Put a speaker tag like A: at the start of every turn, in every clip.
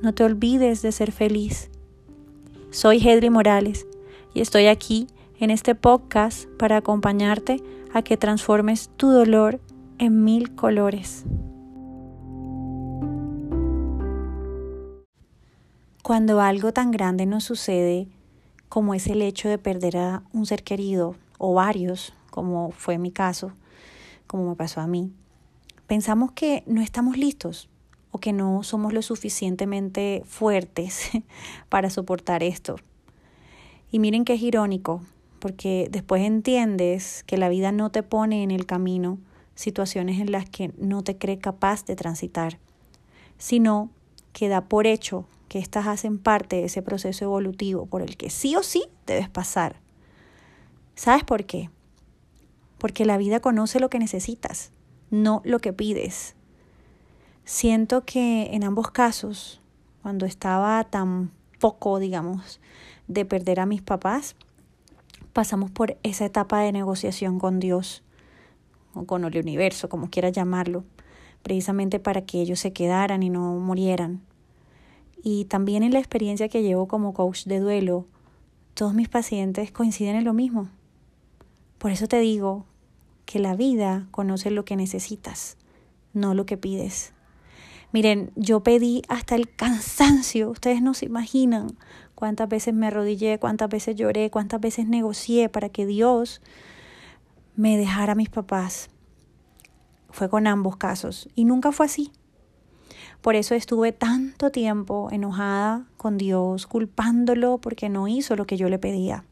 A: no te olvides de ser feliz. Soy Hedri Morales y estoy aquí en este podcast para acompañarte a que transformes tu dolor en mil colores. Cuando algo tan grande nos sucede como es el hecho de perder a un ser querido o varios, como fue mi caso, como me pasó a mí, pensamos que no estamos listos o que no somos lo suficientemente fuertes para soportar esto. Y miren que es irónico, porque después entiendes que la vida no te pone en el camino situaciones en las que no te cree capaz de transitar, sino que da por hecho que éstas hacen parte de ese proceso evolutivo por el que sí o sí debes pasar. ¿Sabes por qué? Porque la vida conoce lo que necesitas, no lo que pides. Siento que en ambos casos, cuando estaba tan poco, digamos, de perder a mis papás, pasamos por esa etapa de negociación con Dios o con el universo, como quiera llamarlo, precisamente para que ellos se quedaran y no murieran. Y también en la experiencia que llevo como coach de duelo, todos mis pacientes coinciden en lo mismo. Por eso te digo que la vida conoce lo que necesitas, no lo que pides. Miren, yo pedí hasta el cansancio, ustedes no se imaginan cuántas veces me arrodillé, cuántas veces lloré, cuántas veces negocié para que Dios me dejara a mis papás. Fue con ambos casos y nunca fue así. Por eso estuve tanto tiempo enojada con Dios, culpándolo porque no hizo lo que yo le pedía.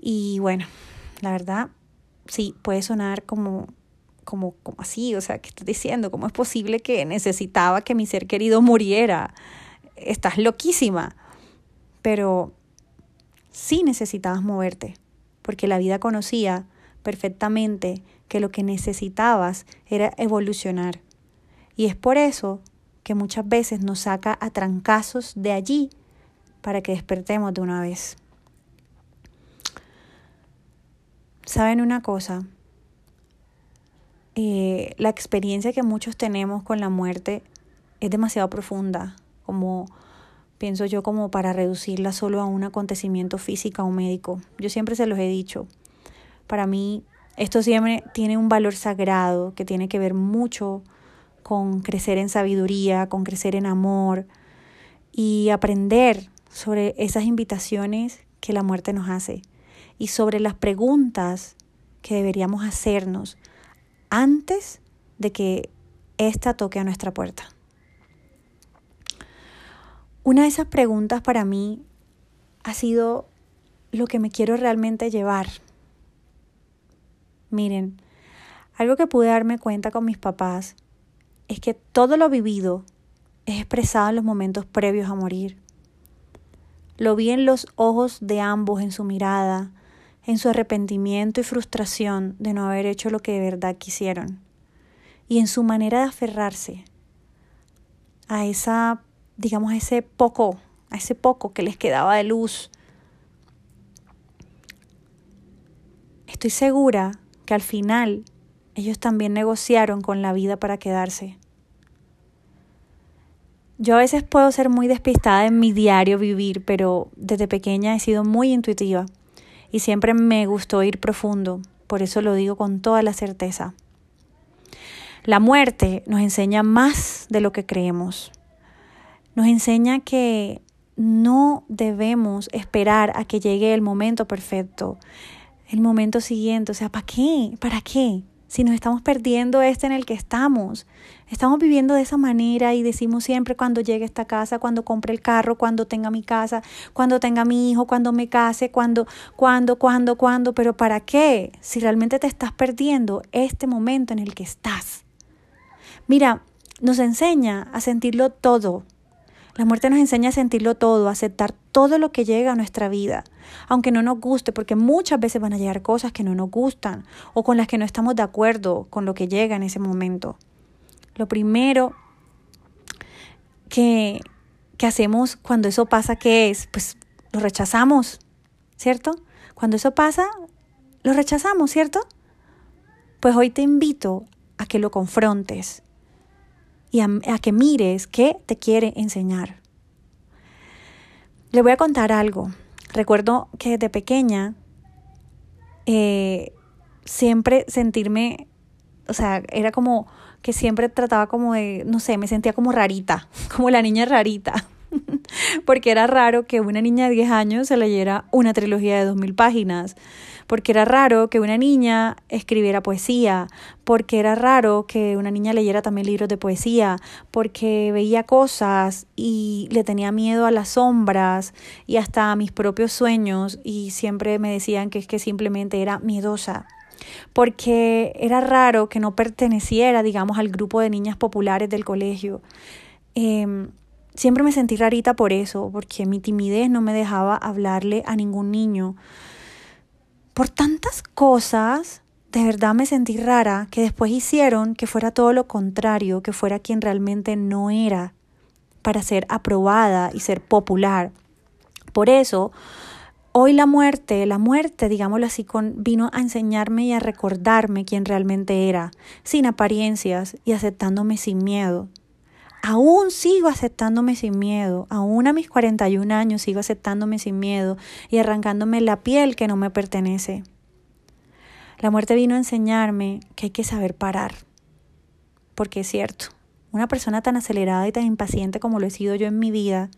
A: Y bueno, la verdad, sí, puede sonar como como, como así, o sea, ¿qué estás diciendo? ¿Cómo es posible que necesitaba que mi ser querido muriera? Estás loquísima. Pero sí necesitabas moverte, porque la vida conocía perfectamente que lo que necesitabas era evolucionar. Y es por eso que muchas veces nos saca a trancazos de allí para que despertemos de una vez. ¿Saben una cosa? Eh, la experiencia que muchos tenemos con la muerte es demasiado profunda, como pienso yo, como para reducirla solo a un acontecimiento físico o médico. Yo siempre se los he dicho. Para mí, esto siempre tiene un valor sagrado que tiene que ver mucho con crecer en sabiduría, con crecer en amor y aprender sobre esas invitaciones que la muerte nos hace y sobre las preguntas que deberíamos hacernos antes de que ésta toque a nuestra puerta. Una de esas preguntas para mí ha sido lo que me quiero realmente llevar. Miren, algo que pude darme cuenta con mis papás es que todo lo vivido es expresado en los momentos previos a morir. Lo vi en los ojos de ambos, en su mirada, en su arrepentimiento y frustración de no haber hecho lo que de verdad quisieron, y en su manera de aferrarse a esa, digamos, a ese poco, a ese poco que les quedaba de luz. Estoy segura que al final ellos también negociaron con la vida para quedarse. Yo a veces puedo ser muy despistada en mi diario vivir, pero desde pequeña he sido muy intuitiva y siempre me gustó ir profundo, por eso lo digo con toda la certeza. La muerte nos enseña más de lo que creemos. Nos enseña que no debemos esperar a que llegue el momento perfecto, el momento siguiente. O sea, ¿para qué? ¿Para qué? Si nos estamos perdiendo este en el que estamos. Estamos viviendo de esa manera y decimos siempre cuando llegue a esta casa, cuando compre el carro, cuando tenga mi casa, cuando tenga mi hijo, cuando me case, cuando, cuando, cuando, cuando. Pero ¿para qué? Si realmente te estás perdiendo este momento en el que estás. Mira, nos enseña a sentirlo todo la muerte nos enseña a sentirlo todo, a aceptar todo lo que llega a nuestra vida, aunque no nos guste, porque muchas veces van a llegar cosas que no nos gustan o con las que no estamos de acuerdo con lo que llega en ese momento. Lo primero que, que hacemos cuando eso pasa, ¿qué es? Pues lo rechazamos, ¿cierto? Cuando eso pasa, lo rechazamos, ¿cierto? Pues hoy te invito a que lo confrontes, y a, que mires qué te quiere enseñar. Le voy a contar algo. Recuerdo que desde pequeña eh, siempre sentirme, o sea, era como que siempre trataba como de, no sé, me sentía como rarita, como la niña rarita. Porque era raro que una niña de 10 años se leyera una trilogía de 2.000 páginas porque era raro que una niña escribiera poesía, porque era raro que una niña leyera también libros de poesía, porque veía cosas y le tenía miedo a las sombras y hasta a mis propios sueños y siempre me decían que es que simplemente era miedosa porque era raro que no perteneciera, digamos, al grupo de niñas populares del colegio. Em, siempre me sentí rarita por eso, porque mi timidez no me dejaba hablarle a ningún niño por tantas cosas, de verdad me sentí rara que después hicieron que fuera todo lo contrario, que fuera quien realmente no era para ser aprobada y ser popular. Por eso, hoy la muerte, la muerte, digámoslo así, vino a enseñarme y a recordarme quién realmente era, sin apariencias y aceptándome sin miedo aún sigo aceptándome sin miedo, aún a mis 41 años sigo aceptándome sin miedo y arrancándome la piel que no me pertenece. La muerte vino a enseñarme que hay que saber parar, porque es cierto, una persona tan acelerada y tan impaciente como lo he sido yo en mi vida,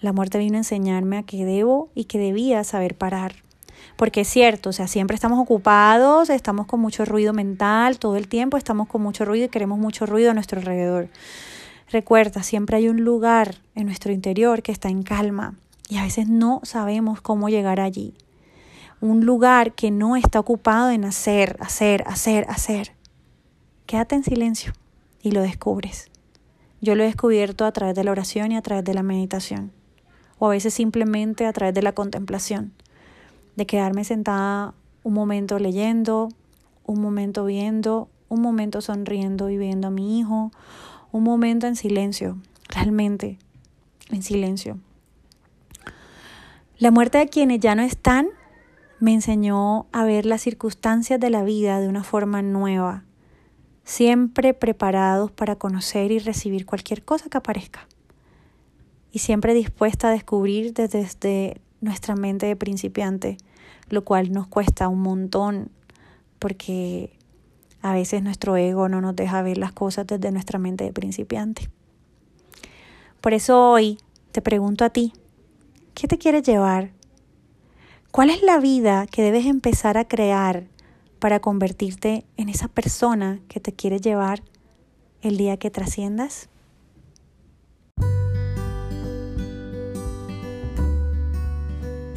A: la muerte vino a enseñarme a que debo y que debía saber parar porque es cierto, o sea, siempre estamos ocupados, estamos con mucho ruido mental, todo el tiempo estamos con mucho ruido y queremos mucho ruido a nuestro alrededor. Recuerda, siempre hay un lugar en nuestro interior que está en calma y a veces no sabemos cómo llegar allí. Un lugar que no está ocupado en hacer, hacer, hacer, hacer. Quédate en silencio y lo descubres. Yo lo he descubierto a través de la oración y a través de la meditación, o a veces simplemente a través de la contemplación de quedarme sentada un momento leyendo, un momento viendo, un momento sonriendo y viendo a mi hijo, un momento en silencio, realmente en silencio. La muerte de quienes ya no están me enseñó a ver las circunstancias de la vida de una forma nueva, siempre preparados para conocer y recibir cualquier cosa que aparezca, y siempre dispuesta a descubrir desde, nuestra mente de principiante, lo cual nos cuesta un montón porque a veces nuestro ego no nos deja ver las cosas desde nuestra mente de principiante. Por eso hoy te pregunto a ti, ¿qué te quieres llevar? ¿Cuál es la vida que debes empezar a crear para convertirte en esa persona que te quieres llevar el día que trasciendas?